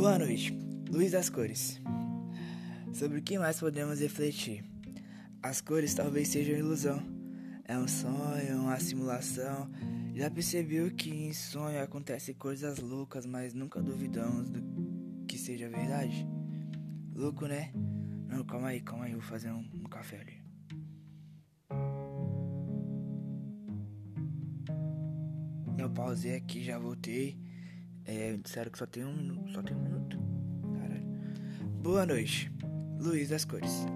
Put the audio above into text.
Boa noite, Luiz das Cores. Sobre o que mais podemos refletir? As cores talvez sejam ilusão. É um sonho, uma simulação. Já percebeu que em sonho acontecem coisas loucas, mas nunca duvidamos do que seja verdade? Louco, né? Não, calma aí, calma aí, vou fazer um, um café ali. Eu pausei aqui, já voltei. É, disseram que só tem um minuto. Só tem um minuto. Caralho. Boa noite, Luiz das Cores.